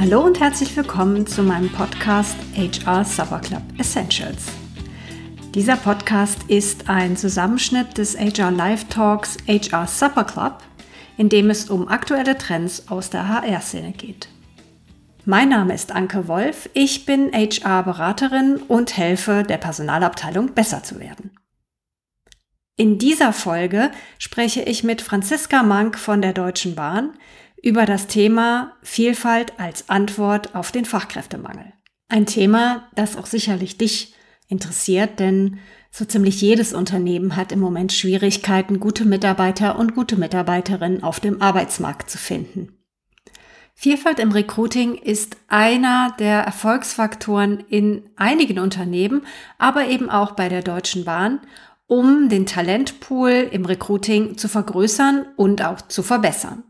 Hallo und herzlich willkommen zu meinem Podcast HR Supper Club Essentials. Dieser Podcast ist ein Zusammenschnitt des HR Live Talks HR Supper Club, in dem es um aktuelle Trends aus der HR-Szene geht. Mein Name ist Anke Wolf, ich bin HR-Beraterin und helfe der Personalabteilung besser zu werden. In dieser Folge spreche ich mit Franziska Mank von der Deutschen Bahn über das Thema Vielfalt als Antwort auf den Fachkräftemangel. Ein Thema, das auch sicherlich dich interessiert, denn so ziemlich jedes Unternehmen hat im Moment Schwierigkeiten, gute Mitarbeiter und gute Mitarbeiterinnen auf dem Arbeitsmarkt zu finden. Vielfalt im Recruiting ist einer der Erfolgsfaktoren in einigen Unternehmen, aber eben auch bei der Deutschen Bahn, um den Talentpool im Recruiting zu vergrößern und auch zu verbessern.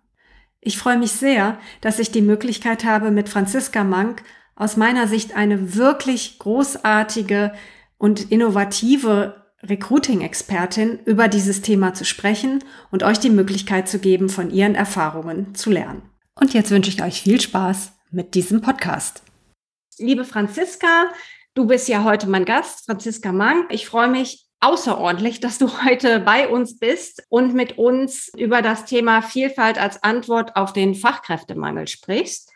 Ich freue mich sehr, dass ich die Möglichkeit habe, mit Franziska Mank aus meiner Sicht eine wirklich großartige und innovative Recruiting-Expertin über dieses Thema zu sprechen und euch die Möglichkeit zu geben, von ihren Erfahrungen zu lernen. Und jetzt wünsche ich euch viel Spaß mit diesem Podcast. Liebe Franziska, du bist ja heute mein Gast, Franziska Mank. Ich freue mich außerordentlich, dass du heute bei uns bist und mit uns über das Thema Vielfalt als Antwort auf den Fachkräftemangel sprichst.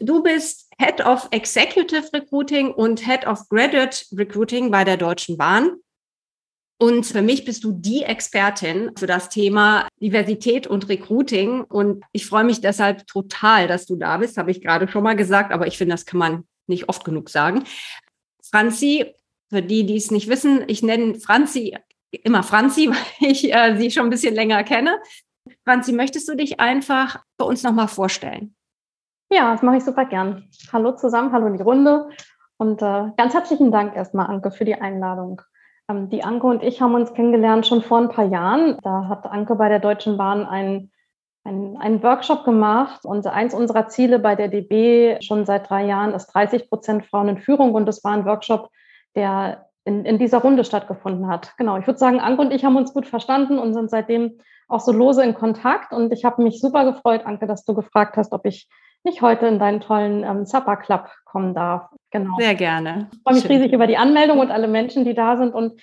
Du bist Head of Executive Recruiting und Head of Graduate Recruiting bei der Deutschen Bahn. Und für mich bist du die Expertin für das Thema Diversität und Recruiting. Und ich freue mich deshalb total, dass du da bist, habe ich gerade schon mal gesagt, aber ich finde, das kann man nicht oft genug sagen. Franzi, für die, die es nicht wissen, ich nenne Franzi immer Franzi, weil ich äh, sie schon ein bisschen länger kenne. Franzi, möchtest du dich einfach für uns nochmal vorstellen? Ja, das mache ich super gern. Hallo zusammen, hallo in die Runde und äh, ganz herzlichen Dank erstmal, Anke, für die Einladung. Ähm, die Anke und ich haben uns kennengelernt schon vor ein paar Jahren. Da hat Anke bei der Deutschen Bahn einen, einen Workshop gemacht und eins unserer Ziele bei der DB schon seit drei Jahren ist 30 Prozent Frauen in Führung und das war ein Workshop, der in, in dieser Runde stattgefunden hat. Genau, ich würde sagen, Anke und ich haben uns gut verstanden und sind seitdem auch so lose in Kontakt. Und ich habe mich super gefreut, Anke, dass du gefragt hast, ob ich nicht heute in deinen tollen ähm, Supper Club kommen darf. Genau. Sehr gerne. Ich freue mich Schön. riesig über die Anmeldung und alle Menschen, die da sind. Und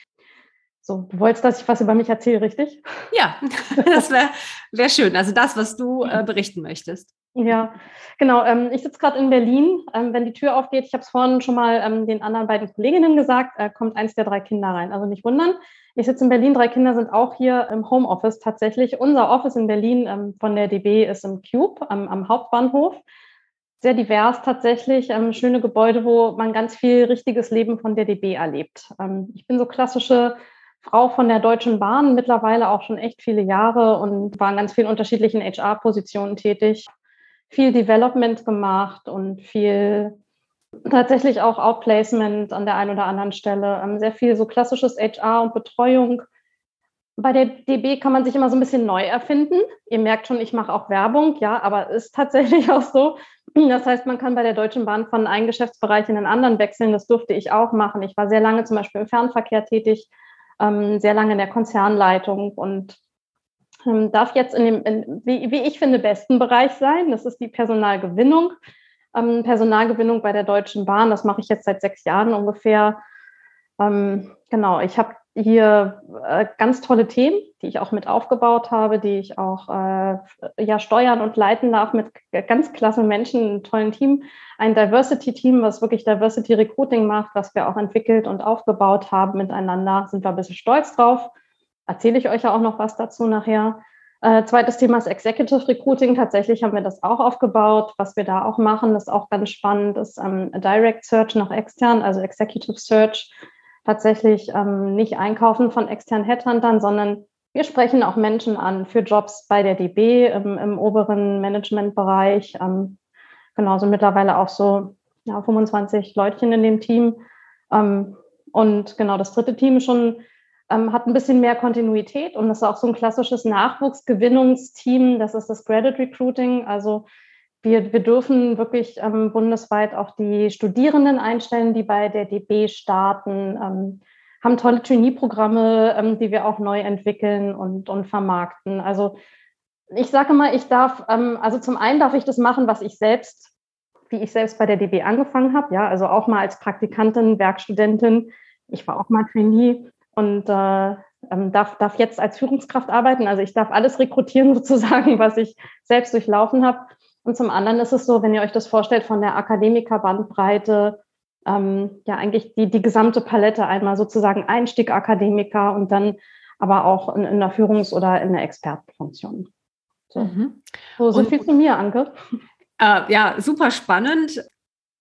so, du wolltest, dass ich was über mich erzähle, richtig? Ja, das wäre wär schön. Also das, was du äh, berichten möchtest. Ja, genau. Ähm, ich sitze gerade in Berlin. Ähm, wenn die Tür aufgeht, ich habe es vorhin schon mal ähm, den anderen beiden Kolleginnen gesagt, äh, kommt eins der drei Kinder rein. Also nicht wundern. Ich sitze in Berlin, drei Kinder sind auch hier im Homeoffice tatsächlich. Unser Office in Berlin ähm, von der DB ist im Cube am, Hauptbahnhof. Sehr divers tatsächlich, ähm, schöne Gebäude, wo man ganz viel richtiges Leben von der DB erlebt. Ähm, ich bin so klassische Frau von der Deutschen Bahn, mittlerweile auch schon echt viele Jahre und war in ganz vielen unterschiedlichen HR-Positionen tätig viel Development gemacht und viel tatsächlich auch Outplacement an der einen oder anderen Stelle. Ähm, sehr viel so klassisches HR und Betreuung. Bei der DB kann man sich immer so ein bisschen neu erfinden. Ihr merkt schon, ich mache auch Werbung, ja, aber ist tatsächlich auch so. Das heißt, man kann bei der Deutschen Bahn von einem Geschäftsbereich in den anderen wechseln. Das durfte ich auch machen. Ich war sehr lange zum Beispiel im Fernverkehr tätig, ähm, sehr lange in der Konzernleitung und ähm, darf jetzt in dem, in, wie, wie, ich finde, besten Bereich sein. Das ist die Personalgewinnung. Ähm, Personalgewinnung bei der Deutschen Bahn, das mache ich jetzt seit sechs Jahren ungefähr. Ähm, genau, ich habe hier äh, ganz tolle Themen, die ich auch mit aufgebaut habe, die ich auch äh, ja, steuern und leiten darf mit ganz klasse Menschen, einem tollen Team. Ein Diversity-Team, was wirklich Diversity Recruiting macht, was wir auch entwickelt und aufgebaut haben miteinander, sind wir ein bisschen stolz drauf erzähle ich euch ja auch noch was dazu nachher. Äh, zweites Thema ist Executive Recruiting. Tatsächlich haben wir das auch aufgebaut. Was wir da auch machen, ist auch ganz spannend, ist ähm, Direct Search nach extern, also Executive Search. Tatsächlich ähm, nicht einkaufen von externen Headhuntern, sondern wir sprechen auch Menschen an für Jobs bei der DB im, im oberen Managementbereich. Ähm, genauso mittlerweile auch so ja, 25 Leutchen in dem Team. Ähm, und genau das dritte Team schon ähm, hat ein bisschen mehr Kontinuität und das ist auch so ein klassisches Nachwuchsgewinnungsteam. Das ist das Credit Recruiting. Also wir, wir dürfen wirklich ähm, bundesweit auch die Studierenden einstellen, die bei der DB starten, ähm, haben tolle Trainee-Programme, ähm, die wir auch neu entwickeln und, und vermarkten. Also ich sage mal, ich darf, ähm, also zum einen darf ich das machen, was ich selbst wie ich selbst bei der DB angefangen habe, ja, also auch mal als Praktikantin, Werkstudentin. Ich war auch mal Trainee und äh, ähm, darf, darf jetzt als Führungskraft arbeiten. Also ich darf alles rekrutieren sozusagen, was ich selbst durchlaufen habe. Und zum anderen ist es so, wenn ihr euch das vorstellt, von der Akademikerbandbreite, ähm, ja eigentlich die, die gesamte Palette einmal sozusagen Einstieg Akademiker und dann aber auch in, in der Führungs- oder in der Expertenfunktion. So, mhm. so, so viel zu mir, Anke. Äh, ja, super spannend.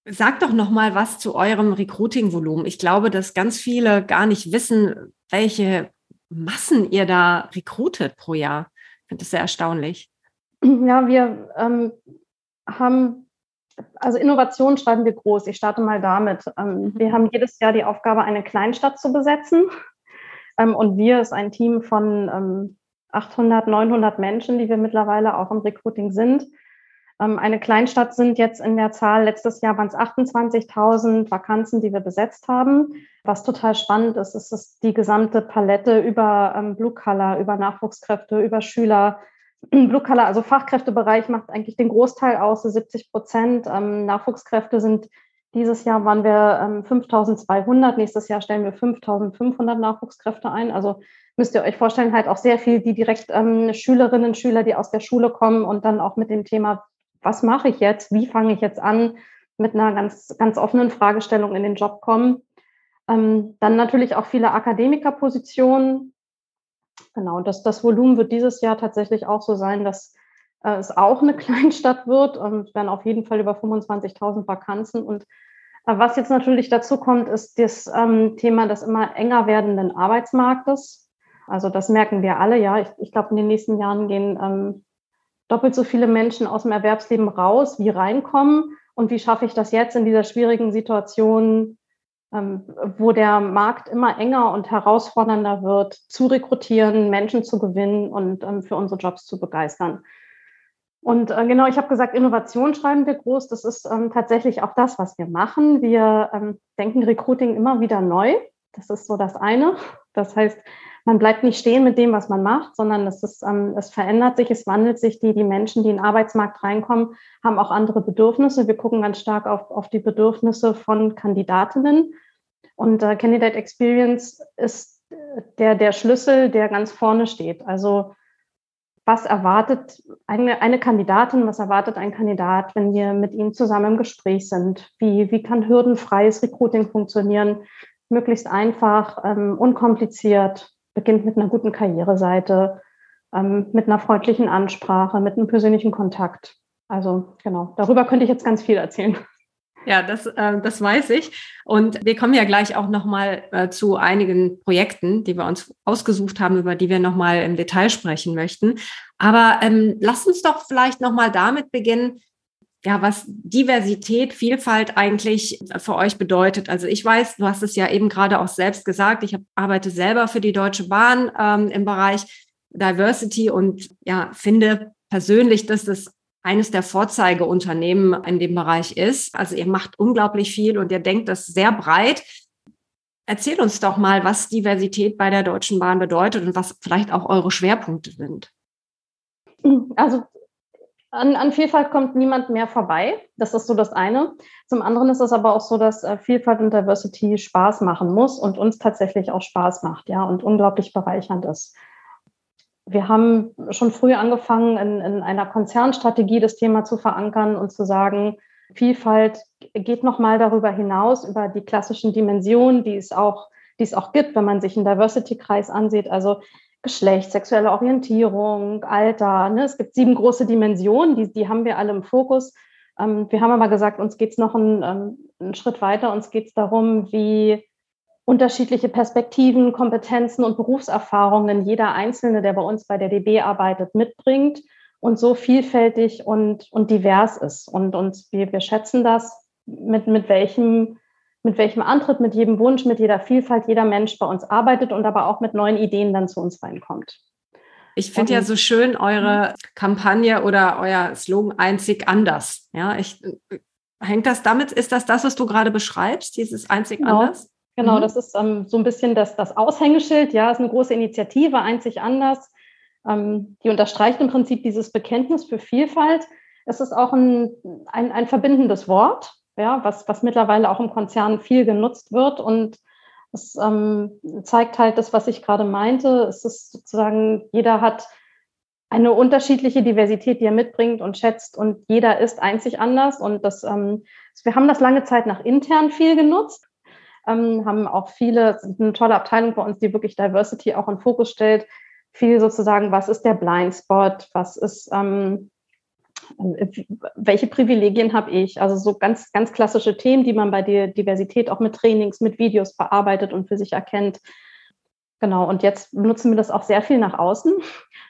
Sag doch noch mal was zu eurem Recruiting-Volumen. Ich glaube, dass ganz viele gar nicht wissen, welche Massen ihr da rekrutet pro Jahr. Ich finde das sehr erstaunlich. Ja, wir ähm, haben, also Innovation schreiben wir groß. Ich starte mal damit. Ähm, mhm. wir haben jedes Jahr die Aufgabe, eine Kleinstadt zu besetzen. Ähm, und wir ist ein Team von 800, ähm, 900 Menschen, die wir mittlerweile auch im Recruiting sind. Ähm, eine Kleinstadt sind jetzt in der Zahl, letztes Jahr waren es 28.000 Vakanzen, die wir besetzt haben. Was total spannend ist, ist, ist die gesamte Palette über ähm, Blue Color, über Nachwuchskräfte, über Schüler. Blue Color, also Fachkräftebereich macht eigentlich den Großteil aus, 70 Prozent. Ähm, Nachwuchskräfte sind dieses Jahr waren wir ähm, 5200, nächstes Jahr stellen wir 5500 Nachwuchskräfte ein. Also müsst ihr euch vorstellen, halt auch sehr viel, die direkt ähm, Schülerinnen, Schüler, die aus der Schule kommen und dann auch mit dem Thema was mache ich jetzt, wie fange ich jetzt an, mit einer ganz, ganz offenen Fragestellung in den Job kommen. Ähm, dann natürlich auch viele Akademikerpositionen. Genau, das, das Volumen wird dieses Jahr tatsächlich auch so sein, dass äh, es auch eine Kleinstadt wird. Ähm, es werden auf jeden Fall über 25.000 Vakanzen. Und äh, was jetzt natürlich dazu kommt, ist das ähm, Thema des immer enger werdenden Arbeitsmarktes. Also das merken wir alle, ja. Ich, ich glaube, in den nächsten Jahren gehen ähm, doppelt so viele Menschen aus dem Erwerbsleben raus, wie reinkommen. Und wie schaffe ich das jetzt in dieser schwierigen Situation, wo der Markt immer enger und herausfordernder wird, zu rekrutieren, Menschen zu gewinnen und ähm, für unsere Jobs zu begeistern. Und äh, genau, ich habe gesagt, Innovation schreiben wir groß. Das ist ähm, tatsächlich auch das, was wir machen. Wir ähm, denken Recruiting immer wieder neu. Das ist so das eine. Das heißt, man bleibt nicht stehen mit dem, was man macht, sondern es, ist, ähm, es verändert sich, es wandelt sich. Die, die Menschen, die in den Arbeitsmarkt reinkommen, haben auch andere Bedürfnisse. Wir gucken ganz stark auf, auf die Bedürfnisse von Kandidatinnen. Und äh, Candidate Experience ist der, der Schlüssel, der ganz vorne steht. Also was erwartet eine, eine Kandidatin, was erwartet ein Kandidat, wenn wir mit ihm zusammen im Gespräch sind? Wie, wie kann hürdenfreies Recruiting funktionieren? Möglichst einfach, ähm, unkompliziert, beginnt mit einer guten Karriereseite, ähm, mit einer freundlichen Ansprache, mit einem persönlichen Kontakt. Also genau, darüber könnte ich jetzt ganz viel erzählen. Ja, das, äh, das weiß ich. Und wir kommen ja gleich auch nochmal äh, zu einigen Projekten, die wir uns ausgesucht haben, über die wir nochmal im Detail sprechen möchten. Aber ähm, lasst uns doch vielleicht nochmal damit beginnen, ja, was Diversität, Vielfalt eigentlich für euch bedeutet. Also ich weiß, du hast es ja eben gerade auch selbst gesagt, ich arbeite selber für die Deutsche Bahn ähm, im Bereich Diversity und ja, finde persönlich, dass das eines der Vorzeigeunternehmen in dem Bereich ist. Also ihr macht unglaublich viel und ihr denkt das sehr breit. Erzähl uns doch mal, was Diversität bei der Deutschen Bahn bedeutet und was vielleicht auch eure Schwerpunkte sind. Also an, an, Vielfalt kommt niemand mehr vorbei. Das ist so das eine. Zum anderen ist es aber auch so, dass äh, Vielfalt und Diversity Spaß machen muss und uns tatsächlich auch Spaß macht, ja, und unglaublich bereichernd ist. Wir haben schon früh angefangen, in, in einer Konzernstrategie das Thema zu verankern und zu sagen, Vielfalt geht nochmal darüber hinaus, über die klassischen Dimensionen, die es auch, die es auch gibt, wenn man sich einen Diversity-Kreis ansieht. Also Geschlecht, sexuelle Orientierung, Alter. Ne? Es gibt sieben große Dimensionen, die, die haben wir alle im Fokus. Ähm, wir haben aber gesagt, uns geht es noch einen, ähm, einen Schritt weiter. Uns geht es darum, wie unterschiedliche Perspektiven, Kompetenzen und Berufserfahrungen jeder Einzelne, der bei uns bei der DB arbeitet, mitbringt und so vielfältig und, und divers ist. Und uns, wir, wir schätzen das, mit, mit welchem mit welchem Antritt, mit jedem Wunsch, mit jeder Vielfalt jeder Mensch bei uns arbeitet und aber auch mit neuen Ideen dann zu uns reinkommt. Ich finde ja so schön eure Kampagne oder euer Slogan einzig anders. Ja, ich, hängt das damit, ist das das, was du gerade beschreibst, dieses einzig genau. anders? Genau, mhm. das ist ähm, so ein bisschen das, das Aushängeschild. Ja, ist eine große Initiative, einzig anders. Ähm, die unterstreicht im Prinzip dieses Bekenntnis für Vielfalt. es ist auch ein, ein, ein verbindendes Wort, ja, was, was mittlerweile auch im Konzern viel genutzt wird. Und es ähm, zeigt halt das, was ich gerade meinte. Es ist sozusagen, jeder hat eine unterschiedliche Diversität, die er mitbringt und schätzt. Und jeder ist einzig anders. Und das, ähm, wir haben das lange Zeit nach intern viel genutzt, ähm, haben auch viele, eine tolle Abteilung bei uns, die wirklich Diversity auch in Fokus stellt, viel sozusagen, was ist der Blindspot, was ist, ähm, welche Privilegien habe ich? Also so ganz, ganz klassische Themen, die man bei der Diversität auch mit Trainings, mit Videos bearbeitet und für sich erkennt. Genau, und jetzt nutzen wir das auch sehr viel nach außen.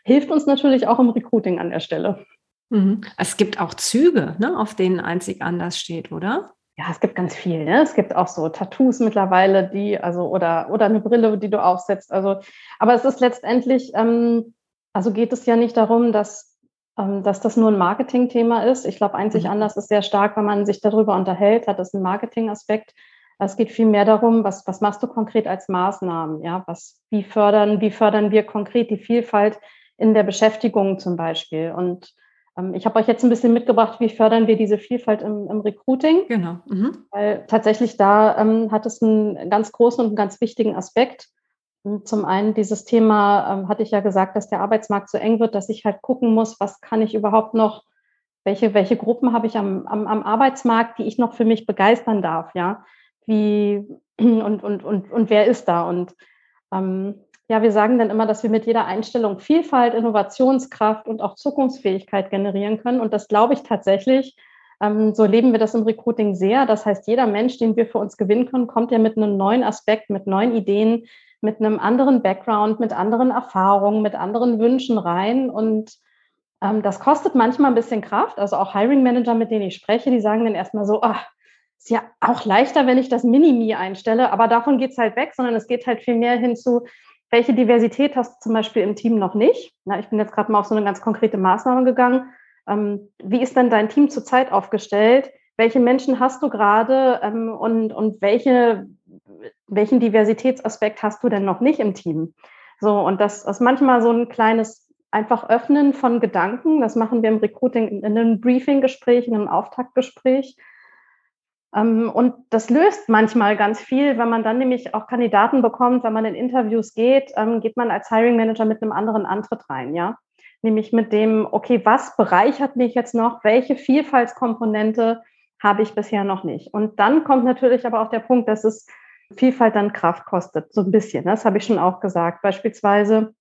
Hilft uns natürlich auch im Recruiting an der Stelle. Mhm. Es gibt auch Züge, ne, auf denen einzig anders steht, oder? Ja, es gibt ganz viel. Ne? Es gibt auch so Tattoos mittlerweile, die, also, oder, oder eine Brille, die du aufsetzt. Also, aber es ist letztendlich, ähm, also geht es ja nicht darum, dass dass das nur ein Marketingthema ist. Ich glaube, einzig mhm. anders ist sehr stark, wenn man sich darüber unterhält, hat das einen Marketingaspekt. Es geht viel mehr darum, was, was machst du konkret als Maßnahmen? Ja, was, wie fördern, wie fördern wir konkret die Vielfalt in der Beschäftigung zum Beispiel? Und ähm, ich habe euch jetzt ein bisschen mitgebracht, wie fördern wir diese Vielfalt im, im Recruiting? Genau. Mhm. Weil tatsächlich da ähm, hat es einen ganz großen und einen ganz wichtigen Aspekt. Zum einen dieses Thema, ähm, hatte ich ja gesagt, dass der Arbeitsmarkt so eng wird, dass ich halt gucken muss, was kann ich überhaupt noch, welche, welche Gruppen habe ich am, am, am Arbeitsmarkt, die ich noch für mich begeistern darf, ja. Wie und, und, und, und wer ist da? Und ähm, ja, wir sagen dann immer, dass wir mit jeder Einstellung Vielfalt, Innovationskraft und auch Zukunftsfähigkeit generieren können. Und das glaube ich tatsächlich. Ähm, so leben wir das im Recruiting sehr. Das heißt, jeder Mensch, den wir für uns gewinnen können, kommt ja mit einem neuen Aspekt, mit neuen Ideen, mit einem anderen Background, mit anderen Erfahrungen, mit anderen Wünschen rein. Und ähm, das kostet manchmal ein bisschen Kraft. Also auch Hiring Manager, mit denen ich spreche, die sagen dann erstmal so, ach, ist ja auch leichter, wenn ich das Minimi einstelle, aber davon geht es halt weg, sondern es geht halt viel mehr hinzu, welche Diversität hast du zum Beispiel im Team noch nicht? Na, ich bin jetzt gerade mal auf so eine ganz konkrete Maßnahme gegangen. Ähm, wie ist denn dein Team zurzeit aufgestellt? Welche Menschen hast du gerade ähm, und, und welche welchen Diversitätsaspekt hast du denn noch nicht im Team? So, und das ist manchmal so ein kleines einfach Öffnen von Gedanken. Das machen wir im Recruiting in einem Briefing-Gespräch, in einem Auftaktgespräch. Ähm, und das löst manchmal ganz viel, wenn man dann nämlich auch Kandidaten bekommt, wenn man in Interviews geht, ähm, geht man als Hiring Manager mit einem anderen Antritt rein, ja. Nämlich mit dem, okay, was bereichert mich jetzt noch? Welche Vielfaltskomponente habe ich bisher noch nicht? Und dann kommt natürlich aber auch der Punkt, dass es Vielfalt dann Kraft kostet, so ein bisschen. Das habe ich schon auch gesagt. Beispielsweise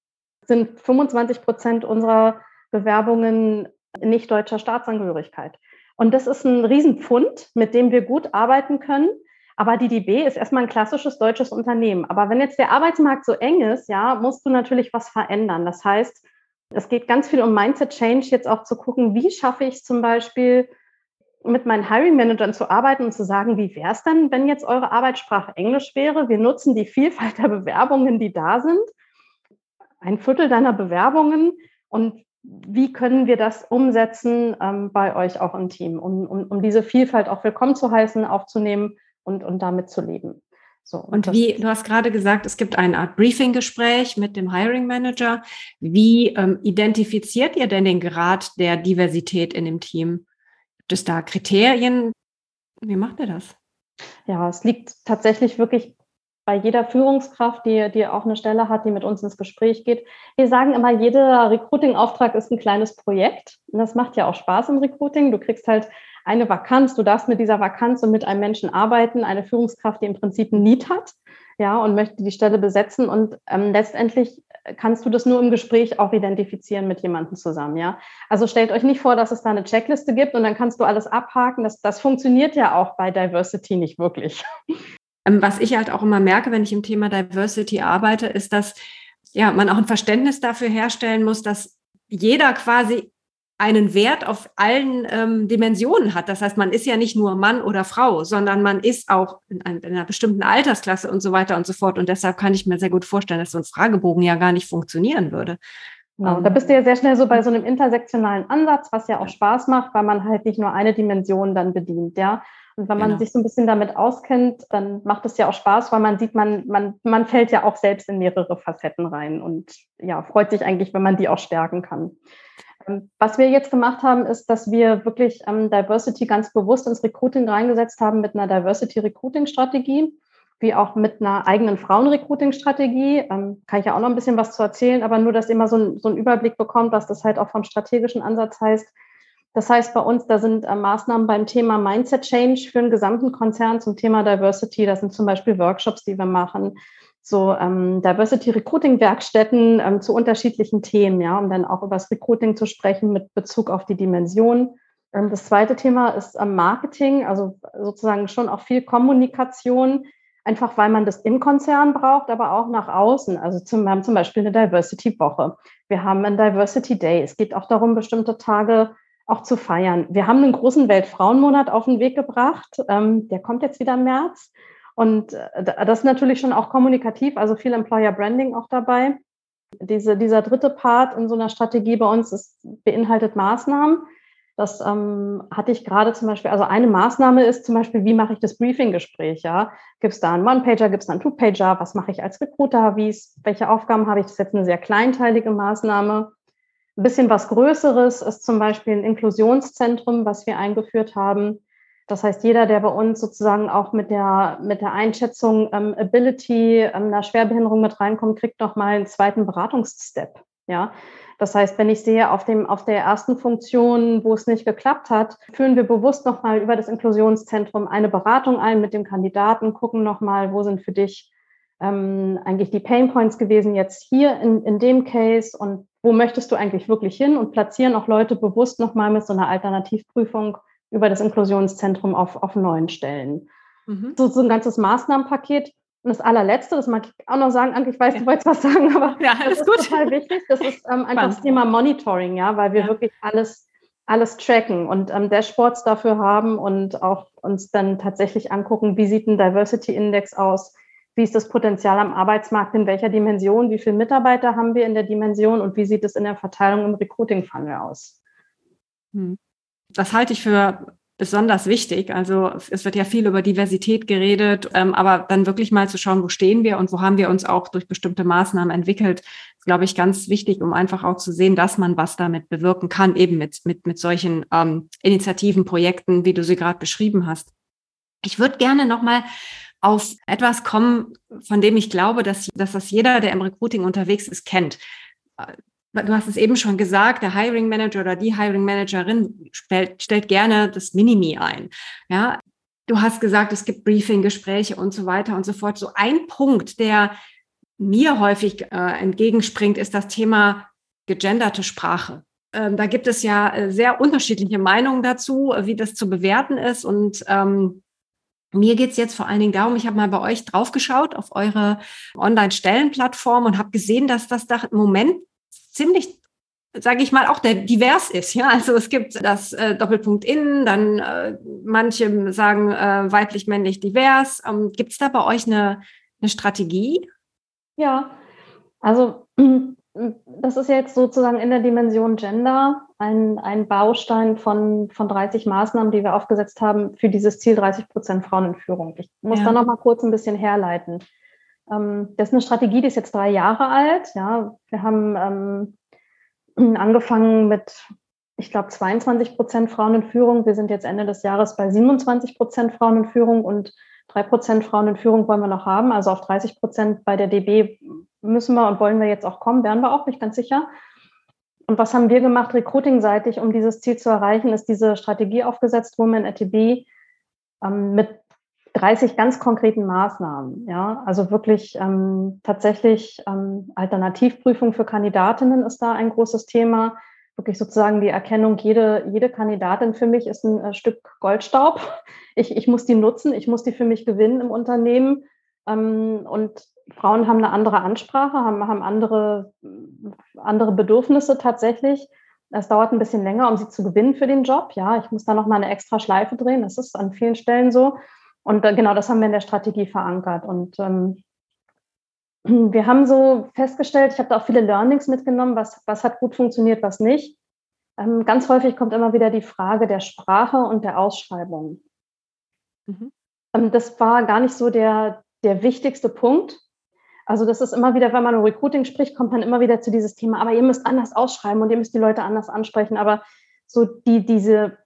sind 25 Prozent unserer Bewerbungen nicht deutscher Staatsangehörigkeit. Und das ist ein Riesenpfund, mit dem wir gut arbeiten können. Aber die DB ist erstmal ein klassisches deutsches Unternehmen. Aber wenn jetzt der Arbeitsmarkt so eng ist, ja, musst du natürlich was verändern. Das heißt, es geht ganz viel um Mindset Change, jetzt auch zu gucken, wie schaffe ich zum Beispiel, mit meinen Hiring Managern zu arbeiten und zu sagen, wie wäre es denn, wenn jetzt eure Arbeitssprache Englisch wäre? Wir nutzen die Vielfalt der Bewerbungen, die da sind. Ein Viertel deiner Bewerbungen und wie können wir das umsetzen ähm, bei euch auch im Team, um, um, um diese Vielfalt auch willkommen zu heißen, aufzunehmen und, und damit zu leben. So, und, und wie, du hast gerade gesagt, es gibt eine Art Briefing-Gespräch mit dem Hiring Manager. Wie ähm, identifiziert ihr denn den Grad der Diversität in dem Team? Gibt es da Kriterien? Wie macht ihr das? Ja, es liegt tatsächlich wirklich bei jeder Führungskraft, die, die auch eine Stelle hat, die mit uns ins Gespräch geht. Wir sagen immer, jeder Recruiting-Auftrag ist ein kleines Projekt. Und das macht ja auch Spaß im Recruiting. Du kriegst halt eine Vakanz, du darfst mit dieser Vakanz und mit einem Menschen arbeiten, eine Führungskraft, die im Prinzip ein Need hat, ja, und möchte die Stelle besetzen. Und ähm, letztendlich kannst du das nur im Gespräch auch identifizieren mit jemandem zusammen, ja. Also stellt euch nicht vor, dass es da eine Checkliste gibt und dann kannst du alles abhaken. Das, das funktioniert ja auch bei Diversity nicht wirklich. Ähm, was ich halt auch immer merke, wenn ich im Thema Diversity arbeite, ist, dass ja, man auch ein Verständnis dafür herstellen muss, dass jeder quasi einen Wert auf allen ähm, Dimensionen hat. Das heißt, man ist ja nicht nur Mann oder Frau, sondern man ist auch in, in, einer bestimmten Altersklasse und so weiter und so fort. Und deshalb kann ich mir sehr gut vorstellen, dass so ein Fragebogen ja gar nicht funktionieren würde. Genau, da bist du ja sehr schnell so bei so einem intersektionalen Ansatz, was ja auch Spaß macht, weil man halt nicht nur eine Dimension dann bedient, ja. Und wenn man genau. sich so ein bisschen damit auskennt, dann macht es ja auch Spaß, weil man sieht, man, man, man fällt ja auch selbst in mehrere Facetten rein und ja, freut sich eigentlich, wenn man die auch stärken kann. Was wir jetzt gemacht haben, ist, dass wir wirklich ähm, Diversity ganz bewusst ins Recruiting reingesetzt haben mit einer Diversity Recruiting Strategie, wie auch mit einer eigenen Frauen-Recruiting-Strategie. Ähm, kann ich ja auch noch ein bisschen was zu erzählen, aber nur, dass ihr mal so, ein, so einen Überblick bekommt, was das halt auch vom strategischen Ansatz heißt. Das heißt bei uns, da sind äh, Maßnahmen beim Thema Mindset Change für den gesamten Konzern zum Thema Diversity. Das sind zum Beispiel Workshops, die wir machen so ähm, Diversity Recruiting Werkstätten ähm, zu unterschiedlichen Themen, ja, um dann auch über das Recruiting zu sprechen mit Bezug auf die Dimension. Ähm, das zweite Thema ist ähm, Marketing, also sozusagen schon auch viel Kommunikation, einfach weil man das im Konzern braucht, aber auch nach außen. Also zum, wir haben zum Beispiel eine Diversity Woche. Wir haben einen Diversity Day. Es geht auch darum, bestimmte Tage auch zu feiern. Wir haben einen großen Weltfrauenmonat auf den Weg gebracht. Ähm, der kommt jetzt wieder im März. Und äh, das ist natürlich schon auch kommunikativ, also viel Employer Branding auch dabei. Diese, dieser dritte Part in so einer Strategie bei uns ist, beinhaltet Maßnahmen. Das ähm, hatte ich gerade zum Beispiel, also eine Maßnahme ist zum Beispiel, wie mache ich das Briefing-Gespräch? Ja? Gibt es da einen One-Pager, gibt es da einen Two-Pager? Was mache ich als Recruiter? Wie's, welche Aufgaben habe ich? Das ist jetzt eine sehr kleinteilige Maßnahme. Ein bisschen was Größeres ist zum Beispiel ein Inklusionszentrum, was wir eingeführt haben das heißt, jeder, der bei uns sozusagen auch mit der, mit der Einschätzung ähm, Ability ähm, einer Schwerbehinderung mit reinkommt, kriegt noch mal einen zweiten Beratungsstep. Ja, das heißt, wenn ich sehe, auf, dem, auf der ersten Funktion, wo es nicht geklappt hat, führen wir bewusst nochmal über das Inklusionszentrum eine Beratung ein mit dem Kandidaten, gucken nochmal, wo sind für dich ähm, eigentlich die Pain Points gewesen jetzt hier in, in dem Case und wo möchtest du eigentlich wirklich hin und platzieren auch Leute bewusst nochmal mit so einer Alternativprüfung über das Inklusionszentrum auf, auf neuen Stellen. Mhm. So, so ein ganzes Maßnahmenpaket. Und das allerletzte, das mag ich auch noch sagen, Anke, ich weiß, ja. du wolltest was sagen, aber ja, das ist gut. total wichtig. Das ist ähm, einfach das Thema Monitoring, ja, weil wir ja. wirklich alles, alles tracken und ähm, Dashboards dafür haben und auch uns dann tatsächlich angucken, wie sieht ein Diversity Index aus, wie ist das Potenzial am Arbeitsmarkt, in welcher Dimension, wie viele Mitarbeiter haben wir in der Dimension und wie sieht es in der Verteilung im Recruiting-Funnel aus. Hm das halte ich für besonders wichtig. Also es wird ja viel über Diversität geredet, ähm, aber dann wirklich mal zu schauen, wo stehen wir und wo haben wir uns auch durch bestimmte Maßnahmen entwickelt, ist, glaube ich, ganz wichtig, um einfach auch zu sehen, dass man was damit bewirken kann, eben mit, mit, mit solchen ähm, Initiativen, Projekten, wie du sie gerade beschrieben hast. Ich würde gerne nochmal auf etwas kommen, von dem ich glaube, dass, dass das jeder, der im Recruiting unterwegs ist, kennt du hast es eben schon gesagt, der Hiring Manager oder die Hiring Managerin stellt, stellt gerne das Minimi ein. Ja, du hast gesagt, es gibt Briefing-Gespräche und so weiter und so fort. So ein Punkt, der mir häufig äh, entgegenspringt, ist das Thema gegenderte Sprache. Ähm, da gibt es ja äh, sehr unterschiedliche Meinungen dazu, wie das zu bewerten ist. Und ähm, mir geht's jetzt vor allen Dingen darum, ich habe mal bei euch draufgeschaut auf eure Online-Stellenplattform und habe gesehen, dass das da im Moment ziemlich sage ich mal, auch der divers ist. Ja, also es gibt das äh, Doppelpunkt innen, dann äh, manche sagen äh, weiblich, männlich, divers. Ähm, gibt es da bei euch eine, eine Strategie? Ja, also das ist jetzt sozusagen in der Dimension Gender ein, ein Baustein von, von 30 Maßnahmen, die wir aufgesetzt haben für dieses Ziel 30 Prozent Frauen in Führung. Ich muss ja. da noch mal kurz ein bisschen herleiten. Ähm, das ist eine Strategie, die ist jetzt drei Jahre alt. Ja, wir haben ähm, angefangen mit, ich glaube, 22 Prozent Frauen in Führung. Wir sind jetzt Ende des Jahres bei 27 Prozent Frauen in Führung und drei Prozent Frauen in Führung wollen wir noch haben. Also auf 30 Prozent bei der DB müssen wir und wollen wir jetzt auch kommen, werden wir auch nicht ganz sicher. Und was haben wir gemacht, recruiting-seitig, um dieses Ziel zu erreichen, ist diese Strategie aufgesetzt, Women at DB, ähm, mit 30 ganz konkreten Maßnahmen. Ja, also wirklich ähm, tatsächlich ähm, Alternativprüfung für Kandidatinnen ist da ein großes Thema. Wirklich sozusagen die Erkennung, jede, jede Kandidatin für mich ist ein äh, Stück Goldstaub. Ich, ich muss die nutzen, ich muss die für mich gewinnen im Unternehmen. Ähm, und Frauen haben eine andere Ansprache, haben, haben andere, andere Bedürfnisse tatsächlich. Es dauert ein bisschen länger, um sie zu gewinnen für den Job. Ja, ich muss da noch mal eine extra Schleife drehen. Das ist an vielen Stellen so. Und äh, genau das haben wir in der Strategie verankert. Und ähm, wir haben so festgestellt, ich habe da auch viele Learnings mitgenommen, was, was hat gut funktioniert, was nicht. Ähm, ganz häufig kommt immer wieder die Frage der Sprache und der Ausschreibung. Mhm. Ähm, das war gar nicht so der, der wichtigste Punkt. Also das ist immer wieder, wenn man über Recruiting spricht, kommt man immer wieder zu dieses Thema, aber ihr müsst anders ausschreiben und ihr müsst die Leute anders ansprechen. Aber so die, diese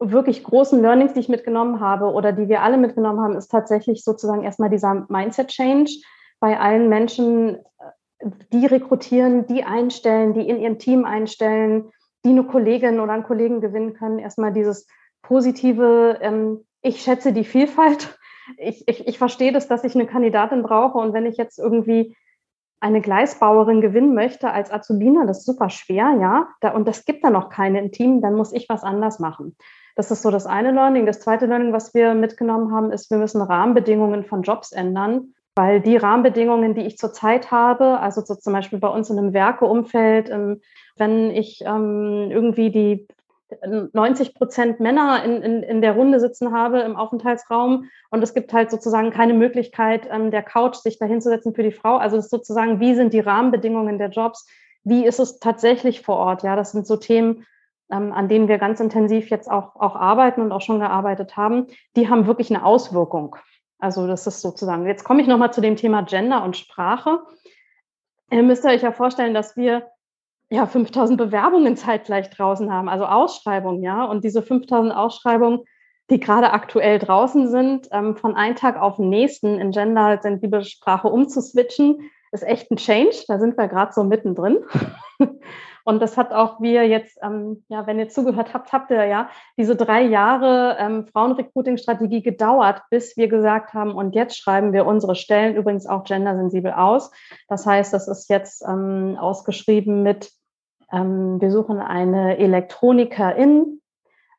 wirklich großen Learnings, die ich mitgenommen habe oder die wir alle mitgenommen haben, ist tatsächlich sozusagen erstmal dieser Mindset-Change bei allen Menschen, die rekrutieren, die einstellen, die in ihrem Team einstellen, die eine Kollegin oder einen Kollegen gewinnen können. Erstmal dieses positive, ähm, ich schätze die Vielfalt. Ich, ich, ich verstehe das, dass ich eine Kandidatin brauche und wenn ich jetzt irgendwie eine Gleisbauerin gewinnen möchte als Azubina, das ist super schwer, ja, und das gibt da noch keine im Team, dann muss ich was anders machen. Das ist so das eine Learning. Das zweite Learning, was wir mitgenommen haben, ist, wir müssen Rahmenbedingungen von Jobs ändern, weil die Rahmenbedingungen, die ich zurzeit habe, also so zum Beispiel bei uns in einem Werkeumfeld, ähm, wenn ich ähm, irgendwie die 90 Prozent Männer in, in, in der Runde sitzen habe im Aufenthaltsraum und es gibt halt sozusagen keine Möglichkeit ähm, der Couch, sich da hinzusetzen für die Frau. Also ist sozusagen, wie sind die Rahmenbedingungen der Jobs? Wie ist es tatsächlich vor Ort? Ja, das sind so Themen, an denen wir ganz intensiv jetzt auch, auch arbeiten und auch schon gearbeitet haben. Die haben wirklich eine Auswirkung. Also das ist sozusagen, jetzt komme ich nochmal zu dem Thema Gender und Sprache. Ihr müsst euch ja vorstellen, dass wir ja 5000 Bewerbungen zeitgleich draußen haben, also Ausschreibungen, ja. Und diese 5000 Ausschreibungen, die gerade aktuell draußen sind, ähm, von einem Tag auf den nächsten in gendersensible Sprache umzuswitchen, ist echt ein Change. Da sind wir gerade so mittendrin. Und das hat auch wir jetzt, ähm, ja, wenn ihr zugehört habt, habt ihr ja diese drei Jahre ähm, Frauenrecruiting-Strategie gedauert, bis wir gesagt haben, und jetzt schreiben wir unsere Stellen übrigens auch gendersensibel aus. Das heißt, das ist jetzt ähm, ausgeschrieben mit, ähm, wir suchen eine Elektronikerin.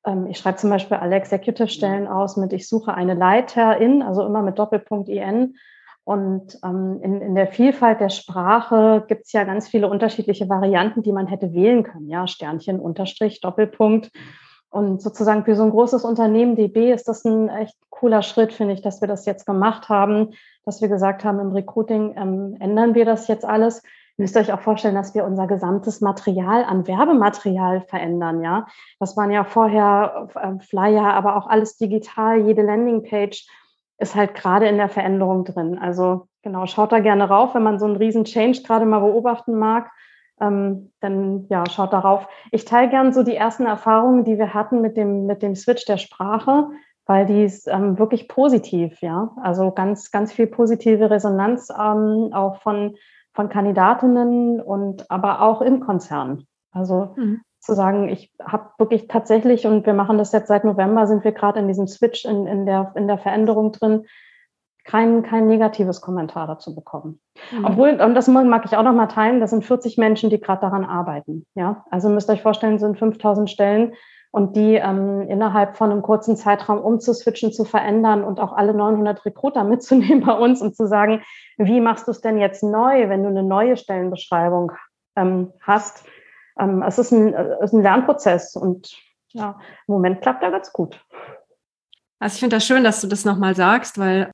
Ähm, ich schreibe zum Beispiel alle Executive-Stellen aus mit, ich suche eine Leiterin, also immer mit Doppelpunkt IN und ähm, in, in der Vielfalt der Sprache gibt es ja ganz viele unterschiedliche Varianten, die man hätte wählen können. Ja, Sternchen, Unterstrich, Doppelpunkt. Und sozusagen für so ein großes Unternehmen DB ist das ein echt cooler Schritt, finde ich, dass wir das jetzt gemacht haben, dass wir gesagt haben, im Recruiting ähm, ändern wir das jetzt alles. Ihr müsst euch auch vorstellen, dass wir unser gesamtes Material an Werbematerial verändern. Ja, das waren ja vorher äh, Flyer, aber auch alles digital, jede Landingpage ist halt gerade in der Veränderung drin. Also genau, schaut da gerne rauf, wenn man so einen riesen Change gerade mal beobachten mag. Ähm, dann ja, schaut darauf. Ich teile gern so die ersten Erfahrungen, die wir hatten mit dem, mit dem Switch der Sprache, weil die ist ähm, wirklich positiv, ja. Also ganz, ganz viel positive Resonanz ähm, auch von, von Kandidatinnen und aber auch im Konzern. Also mhm zu sagen, ich habe wirklich tatsächlich, und wir machen das jetzt seit November, sind wir gerade in diesem Switch, in, in, der, in der Veränderung drin, kein, kein negatives Kommentar dazu bekommen. Mhm. Obwohl, und das mag ich auch noch mal teilen, das sind 40 Menschen, die gerade daran arbeiten. Ja, also müsst ihr euch vorstellen, sind 5000 Stellen und die ähm, innerhalb von einem kurzen Zeitraum umzuswitchen, zu verändern und auch alle 900 Recruiter mitzunehmen bei uns und zu sagen, wie machst du es denn jetzt neu, wenn du eine neue Stellenbeschreibung ähm, hast? Ähm, es ist ein, äh, ist ein Lernprozess und ja, im Moment klappt er ganz gut. Also ich finde das schön, dass du das nochmal sagst, weil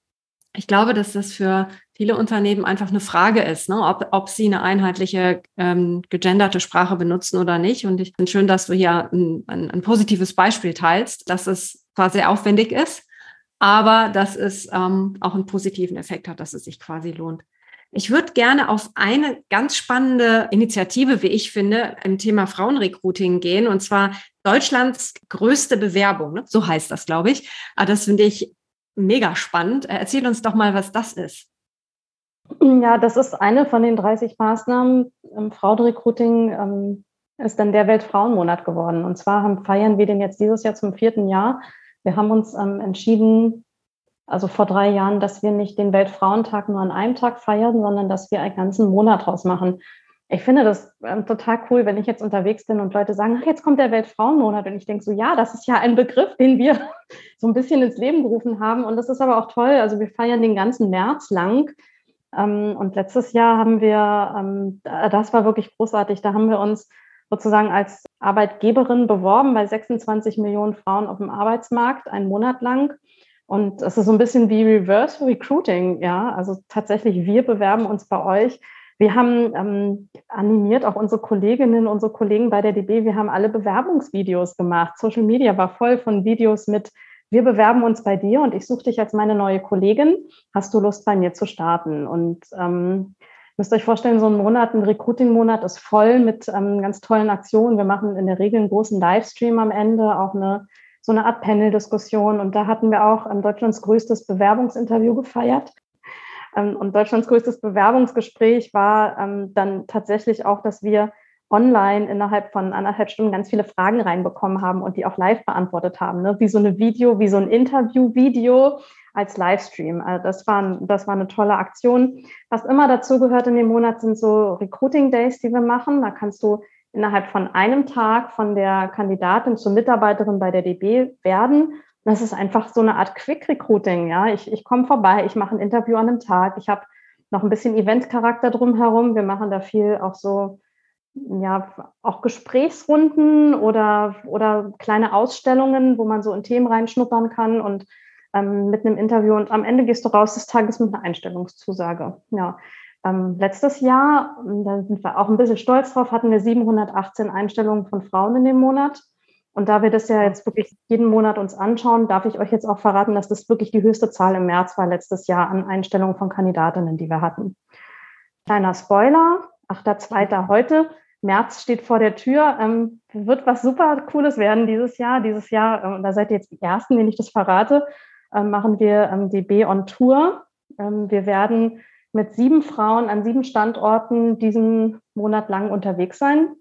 ich glaube, dass das für viele Unternehmen einfach eine Frage ist, ne? ob, ob sie eine einheitliche ähm, gegenderte Sprache benutzen oder nicht. Und ich finde schön, dass du hier ein, ein, ein, positives Beispiel teilst, dass es zwar sehr aufwendig ist, aber dass es ähm, auch einen positiven Effekt hat, dass es sich quasi lohnt. Ich würde gerne auf eine ganz spannende Initiative, wie ich finde, im Thema Frauenrecruiting gehen, und zwar Deutschlands größte Bewerbung. Ne? So heißt das, glaube ich. Aber ah, das finde ich mega spannend. Erzähl uns doch mal, was das ist. Ja, das ist eine von den 30 Maßnahmen Frauenrecruiting. Ähm, ist dann der Weltfrauenmonat geworden. Und zwar feiern wir den jetzt dieses Jahr zum vierten Jahr. Wir haben uns ähm, entschieden, also vor drei Jahren, dass wir nicht den Weltfrauentag nur an einem Tag feiern, sondern dass wir einen ganzen Monat draus machen. Ich finde das ähm, total cool, wenn ich jetzt unterwegs bin und Leute sagen, ach, jetzt kommt der Weltfrauenmonat. Und ich denke so, ja, das ist ja ein Begriff, den wir so ein bisschen ins Leben gerufen haben. Und das ist aber auch toll. Also wir feiern den ganzen März lang. Ähm, und letztes Jahr haben wir, ähm, das war wirklich großartig, da haben wir uns sozusagen als Arbeitgeberin beworben bei 26 Millionen Frauen auf dem Arbeitsmarkt, einen Monat lang. Und es ist so ein bisschen wie Reverse Recruiting, ja. Also tatsächlich, wir bewerben uns bei euch. Wir haben ähm, animiert auch unsere Kolleginnen, unsere Kollegen bei der DB. Wir haben alle Bewerbungsvideos gemacht. Social Media war voll von Videos mit wir bewerben uns bei dir und ich suche dich als meine neue Kollegin. Hast du Lust, bei mir zu starten? Und ähm, müsst euch vorstellen, so ein Monat, ein Recruiting-Monat ist voll mit ähm, ganz tollen Aktionen. Wir machen in der Regel einen großen Livestream am Ende, auch eine so eine Art Panel-Diskussion. Und da hatten wir auch ähm, Deutschlands größtes Bewerbungsinterview gefeiert. Ähm, und Deutschlands größtes Bewerbungsgespräch war ähm, dann tatsächlich auch, dass wir online innerhalb von anderthalb Stunden ganz viele Fragen reinbekommen haben und die auch live beantwortet haben, ne? wie so eine Video, wie so ein Interview-Video als Livestream. Also das war, das war eine tolle Aktion. Was immer dazu gehört in dem Monat sind so Recruiting Days, die wir machen. Da kannst du innerhalb von einem Tag von der Kandidatin zur Mitarbeiterin bei der DB werden. Das ist einfach so eine Art Quick Recruiting. Ja, ich, ich komme vorbei, ich mache ein Interview an einem Tag. Ich habe noch ein bisschen Event-Charakter drumherum. Wir machen da viel auch so ja, auch Gesprächsrunden oder, oder kleine Ausstellungen, wo man so in Themen reinschnuppern kann und ähm, mit einem Interview. Und am Ende gehst du raus des Tages mit einer Einstellungszusage. Ja. Ähm, letztes Jahr, da sind wir auch ein bisschen stolz drauf, hatten wir 718 Einstellungen von Frauen in dem Monat. Und da wir das ja jetzt wirklich jeden Monat uns anschauen, darf ich euch jetzt auch verraten, dass das wirklich die höchste Zahl im März war letztes Jahr an Einstellungen von Kandidatinnen, die wir hatten. Kleiner Spoiler, 8.2. heute. März steht vor der Tür. Ähm, wird was super Cooles werden dieses Jahr. Dieses Jahr, ähm, da seid ihr jetzt die Ersten, denen ich das verrate, ähm, machen wir ähm, die B on Tour. Ähm, wir werden mit sieben Frauen an sieben Standorten diesen Monat lang unterwegs sein.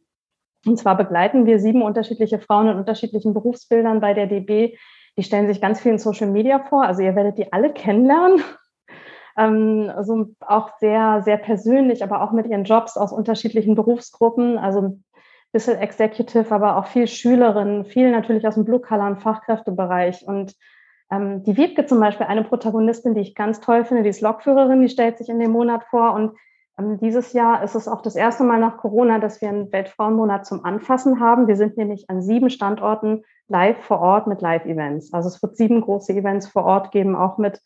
Und zwar begleiten wir sieben unterschiedliche Frauen in unterschiedlichen Berufsbildern bei der DB. Die stellen sich ganz viel in Social Media vor. Also ihr werdet die alle kennenlernen ähm, also auch sehr, sehr persönlich, aber auch mit ihren Jobs aus unterschiedlichen Berufsgruppen, also ein bisschen Executive, aber auch viel Schülerinnen, viel natürlich aus dem Blue-Color- und Fachkräftebereich. Und ähm, die Wiebke zum Beispiel, eine Protagonistin, die ich ganz toll finde, die ist Lokführerin, die stellt sich in dem Monat vor und ähm, dieses Jahr ist es auch das erste Mal nach Corona, dass wir einen Weltfrauenmonat zum Anfassen haben. Wir sind nämlich an sieben Standorten live vor Ort mit Live-Events. Also es wird sieben große Events vor Ort geben, auch mit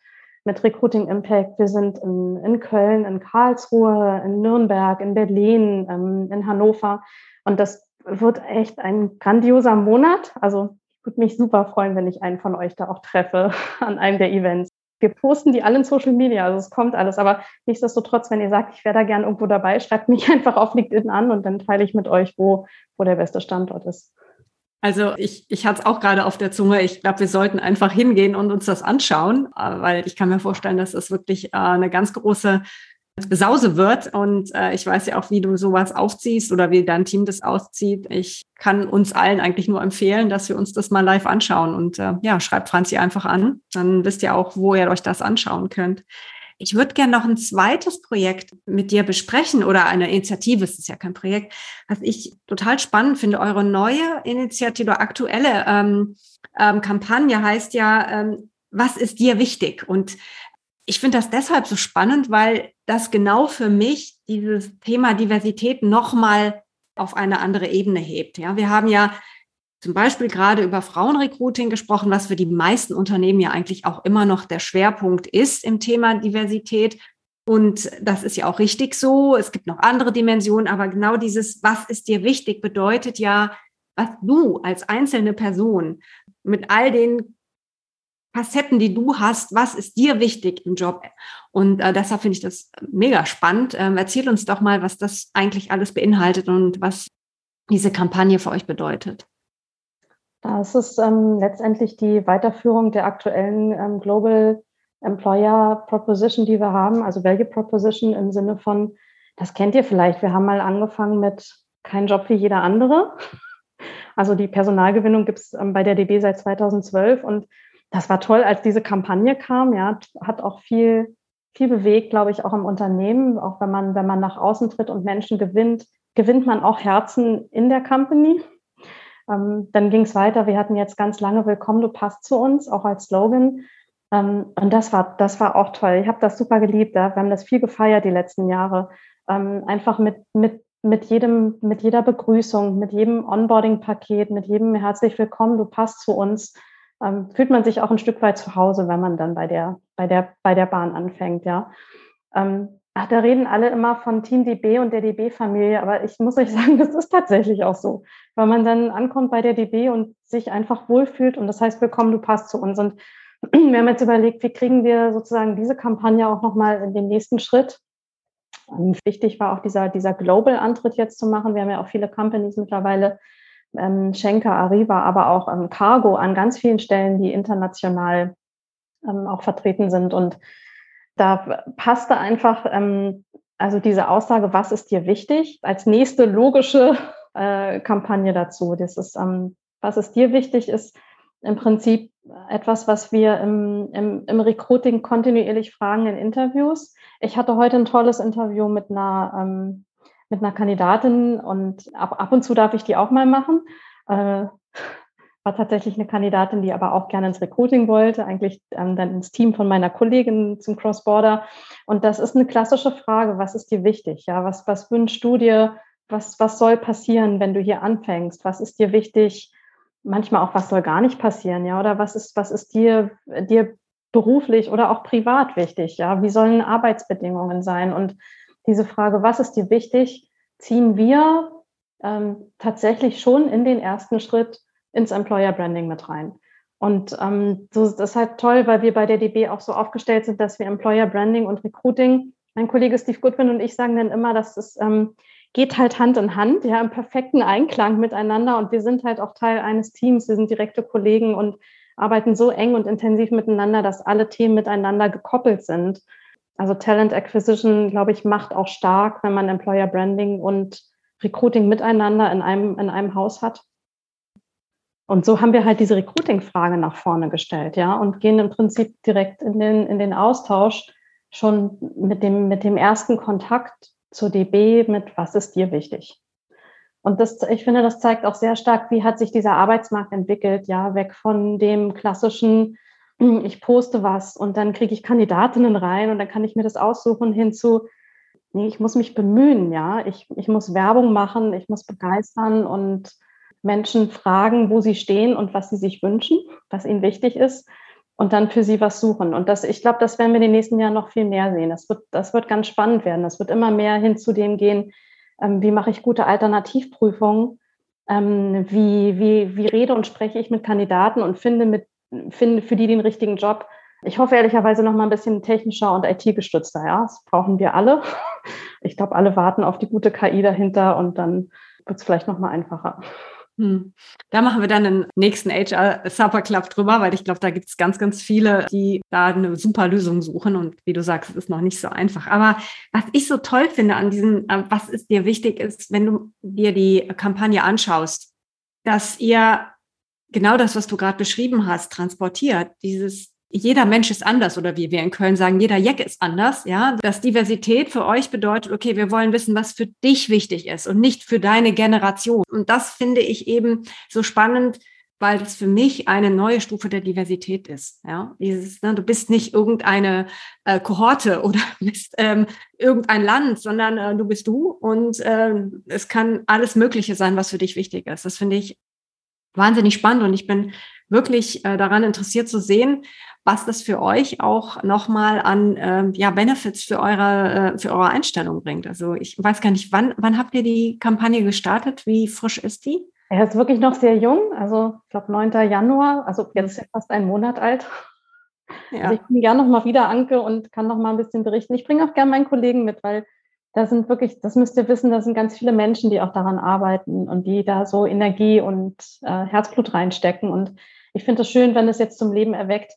mit Recruiting Impact. Wir sind in, in Köln, in Karlsruhe, in Nürnberg, in Berlin, ähm, in Hannover. Und das wird echt ein grandioser Monat. Also würde mich super freuen, wenn ich einen von euch da auch treffe an einem der Events. Wir posten die alle in Social Media, also es kommt alles. Aber nichtsdestotrotz, wenn ihr sagt, ich wäre da gern irgendwo dabei, schreibt mich einfach auf LinkedIn an und dann teile ich mit euch, wo, wo der beste Standort ist. Also ich, ich hatte es auch gerade auf der Zunge. Ich glaube, wir sollten einfach hingehen und uns das anschauen, äh, weil ich kann mir vorstellen, dass das wirklich äh, eine ganz große Sause wird. Und äh, ich weiß ja auch, wie du sowas aufziehst oder wie dein Team das auszieht. Ich kann uns allen eigentlich nur empfehlen, dass wir uns das mal live anschauen. Und äh, ja, schreibt Franzi einfach an. Dann wisst ihr auch, wo ihr euch das anschauen könnt. Ich würde gerne noch ein zweites Projekt mit dir besprechen oder eine Initiative, es ist ja kein Projekt, was ich total spannend finde. Eure neue Initiative, aktuelle ähm, ähm, Kampagne heißt ja, ähm, was ist dir wichtig? Und ich finde das deshalb so spannend, weil das genau für mich dieses Thema Diversität nochmal auf eine andere Ebene hebt. Ja, wir haben ja zum Beispiel gerade über Frauenrecruiting gesprochen, was für die meisten Unternehmen ja eigentlich auch immer noch der Schwerpunkt ist im Thema Diversität. Und das ist ja auch richtig so. Es gibt noch andere Dimensionen, aber genau dieses, was ist dir wichtig, bedeutet ja, was du als einzelne Person mit all den Facetten, die du hast, was ist dir wichtig im Job? Und äh, deshalb finde ich das mega spannend. Ähm, erzähl uns doch mal, was das eigentlich alles beinhaltet und was diese Kampagne für euch bedeutet. Das ist ähm, letztendlich die Weiterführung der aktuellen ähm, Global Employer Proposition, die wir haben, also Value Proposition im Sinne von, das kennt ihr vielleicht, wir haben mal angefangen mit kein Job wie jeder andere. Also die Personalgewinnung gibt es ähm, bei der DB seit 2012 und das war toll, als diese Kampagne kam, ja, hat auch viel, viel bewegt, glaube ich, auch im Unternehmen. Auch wenn man, wenn man nach außen tritt und Menschen gewinnt, gewinnt man auch Herzen in der Company. Ähm, dann ging es weiter. Wir hatten jetzt ganz lange Willkommen, du passt zu uns, auch als Slogan. Ähm, und das war, das war auch toll. Ich habe das super geliebt. Ja? Wir haben das viel gefeiert die letzten Jahre. Ähm, einfach mit, mit, mit, jedem, mit jeder Begrüßung, mit jedem Onboarding-Paket, mit jedem herzlich willkommen, du passt zu uns. Ähm, fühlt man sich auch ein Stück weit zu Hause, wenn man dann bei der, bei der, bei der Bahn anfängt, ja. Ähm, Ach, da reden alle immer von Team DB und der DB-Familie, aber ich muss euch sagen, das ist tatsächlich auch so, weil man dann ankommt bei der DB und sich einfach wohlfühlt und das heißt, willkommen, du passt zu uns. Und wir haben jetzt überlegt, wie kriegen wir sozusagen diese Kampagne auch nochmal in den nächsten Schritt. Und wichtig war auch dieser, dieser Global-Antritt jetzt zu machen. Wir haben ja auch viele Companies mittlerweile, ähm, Schenker, Arriva, aber auch ähm, Cargo an ganz vielen Stellen, die international ähm, auch vertreten sind. Und da passte einfach ähm, also diese Aussage, was ist dir wichtig, als nächste logische äh, Kampagne dazu. Das ist, ähm, was ist dir wichtig, ist im Prinzip etwas, was wir im, im, im Recruiting kontinuierlich fragen in Interviews. Ich hatte heute ein tolles Interview mit einer, ähm, mit einer Kandidatin und ab, ab und zu darf ich die auch mal machen. Äh, war tatsächlich eine Kandidatin, die aber auch gerne ins Recruiting wollte, eigentlich ähm, dann ins Team von meiner Kollegin zum Cross-Border. Und das ist eine klassische Frage, was ist dir wichtig? Ja, was, was wünschst du dir? Was, was soll passieren, wenn du hier anfängst? Was ist dir wichtig? Manchmal auch, was soll gar nicht passieren? Ja, oder was ist, was ist dir, dir beruflich oder auch privat wichtig? Ja, wie sollen Arbeitsbedingungen sein? Und diese Frage, was ist dir wichtig, ziehen wir ähm, tatsächlich schon in den ersten Schritt ins Employer Branding mit rein. Und ähm, so, das ist halt toll, weil wir bei der DB auch so aufgestellt sind, dass wir Employer Branding und Recruiting, mein Kollege Steve Goodwin und ich sagen dann immer, dass es ähm, geht halt Hand in Hand, ja, im perfekten Einklang miteinander. Und wir sind halt auch Teil eines Teams, wir sind direkte Kollegen und arbeiten so eng und intensiv miteinander, dass alle Themen miteinander gekoppelt sind. Also Talent Acquisition, glaube ich, macht auch stark, wenn man Employer Branding und Recruiting miteinander in einem, in einem Haus hat. Und so haben wir halt diese Recruiting-Frage nach vorne gestellt, ja, und gehen im Prinzip direkt in den, in den Austausch schon mit dem, mit dem ersten Kontakt zur DB mit, was ist dir wichtig? Und das, ich finde, das zeigt auch sehr stark, wie hat sich dieser Arbeitsmarkt entwickelt, ja, weg von dem klassischen, ich poste was und dann kriege ich Kandidatinnen rein und dann kann ich mir das aussuchen hinzu, nee, ich muss mich bemühen, ja, ich, ich muss Werbung machen, ich muss begeistern und Menschen fragen, wo sie stehen und was sie sich wünschen, was ihnen wichtig ist und dann für sie was suchen. Und das, ich glaube, das werden wir in den nächsten Jahren noch viel mehr sehen. Das wird, das wird ganz spannend werden. Das wird immer mehr hin zu dem gehen, ähm, wie mache ich gute Alternativprüfungen, ähm, wie, wie, wie rede und spreche ich mit Kandidaten und finde, mit, finde für die den richtigen Job. Ich hoffe ehrlicherweise noch mal ein bisschen technischer und IT-gestützter. Ja, das brauchen wir alle. Ich glaube, alle warten auf die gute KI dahinter und dann wird es vielleicht noch mal einfacher. Hm. Da machen wir dann einen nächsten HR Supper Club drüber, weil ich glaube, da gibt es ganz, ganz viele, die da eine super Lösung suchen. Und wie du sagst, es ist noch nicht so einfach. Aber was ich so toll finde an diesem, äh, was ist dir wichtig ist, wenn du dir die Kampagne anschaust, dass ihr genau das, was du gerade beschrieben hast, transportiert. Dieses jeder Mensch ist anders oder wie wir in Köln sagen, jeder Jack ist anders, ja. Dass Diversität für euch bedeutet, okay, wir wollen wissen, was für dich wichtig ist und nicht für deine Generation. Und das finde ich eben so spannend, weil das für mich eine neue Stufe der Diversität ist. Ja, dieses, ne, du bist nicht irgendeine äh, Kohorte oder bist ähm, irgendein Land, sondern äh, du bist du und äh, es kann alles Mögliche sein, was für dich wichtig ist. Das finde ich wahnsinnig spannend und ich bin wirklich äh, daran interessiert zu sehen, was das für euch auch nochmal an äh, ja, Benefits für eure, äh, für eure Einstellung bringt. Also ich weiß gar nicht, wann, wann habt ihr die Kampagne gestartet? Wie frisch ist die? Er ist wirklich noch sehr jung, also ich glaube 9. Januar, also jetzt ist er fast ein Monat alt. Ja. Also ich bin gerne noch mal wieder Anke und kann noch mal ein bisschen berichten. Ich bringe auch gerne meinen Kollegen mit, weil da sind wirklich, das müsst ihr wissen, da sind ganz viele Menschen, die auch daran arbeiten und die da so Energie und äh, Herzblut reinstecken. Und ich finde es schön, wenn es jetzt zum Leben erweckt.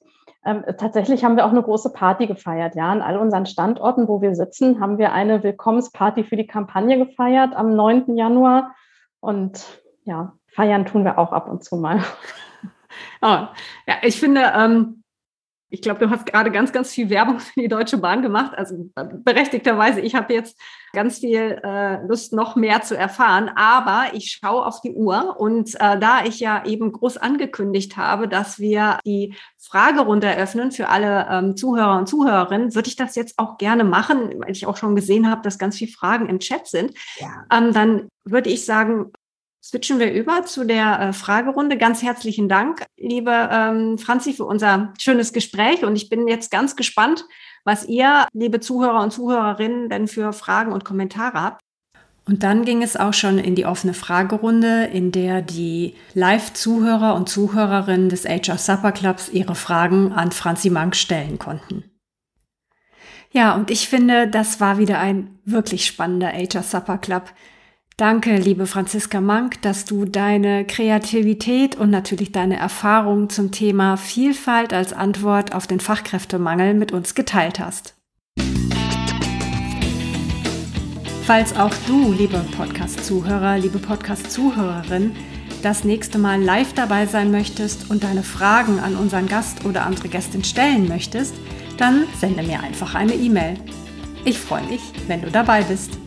Ähm, tatsächlich haben wir auch eine große Party gefeiert. Ja, an all unseren Standorten, wo wir sitzen, haben wir eine Willkommensparty für die Kampagne gefeiert am 9. Januar. Und ja, feiern tun wir auch ab und zu mal. Oh, ja, ich finde, ähm, ich glaube, du hast gerade ganz, ganz viel Werbung für die Deutsche Bahn gemacht. Also berechtigterweise, ich habe jetzt ganz viel äh, Lust, noch mehr zu erfahren. Aber ich schaue auf die Uhr und äh, da ich ja eben groß angekündigt habe, dass wir die Fragerunde eröffnen für alle ähm, Zuhörer und Zuhörerinnen, würde ich das jetzt auch gerne machen, weil ich auch schon gesehen habe, dass ganz viele Fragen im Chat sind. Ja. Ähm, dann würde ich sagen, switchen wir über zu der äh, Fragerunde. Ganz herzlichen Dank, liebe ähm, Franzi, für unser schönes Gespräch. Und ich bin jetzt ganz gespannt, was ihr, liebe Zuhörer und Zuhörerinnen, denn für Fragen und Kommentare habt. Und dann ging es auch schon in die offene Fragerunde, in der die Live-Zuhörer und Zuhörerinnen des HR Supper Clubs ihre Fragen an Franzi Mank stellen konnten. Ja, und ich finde, das war wieder ein wirklich spannender HR Supper Club. Danke, liebe Franziska Mank, dass du deine Kreativität und natürlich deine Erfahrung zum Thema Vielfalt als Antwort auf den Fachkräftemangel mit uns geteilt hast. Falls auch du, liebe Podcast-Zuhörer, liebe Podcast-Zuhörerin, das nächste Mal live dabei sein möchtest und deine Fragen an unseren Gast oder andere Gästin stellen möchtest, dann sende mir einfach eine E-Mail. Ich freue mich, wenn du dabei bist.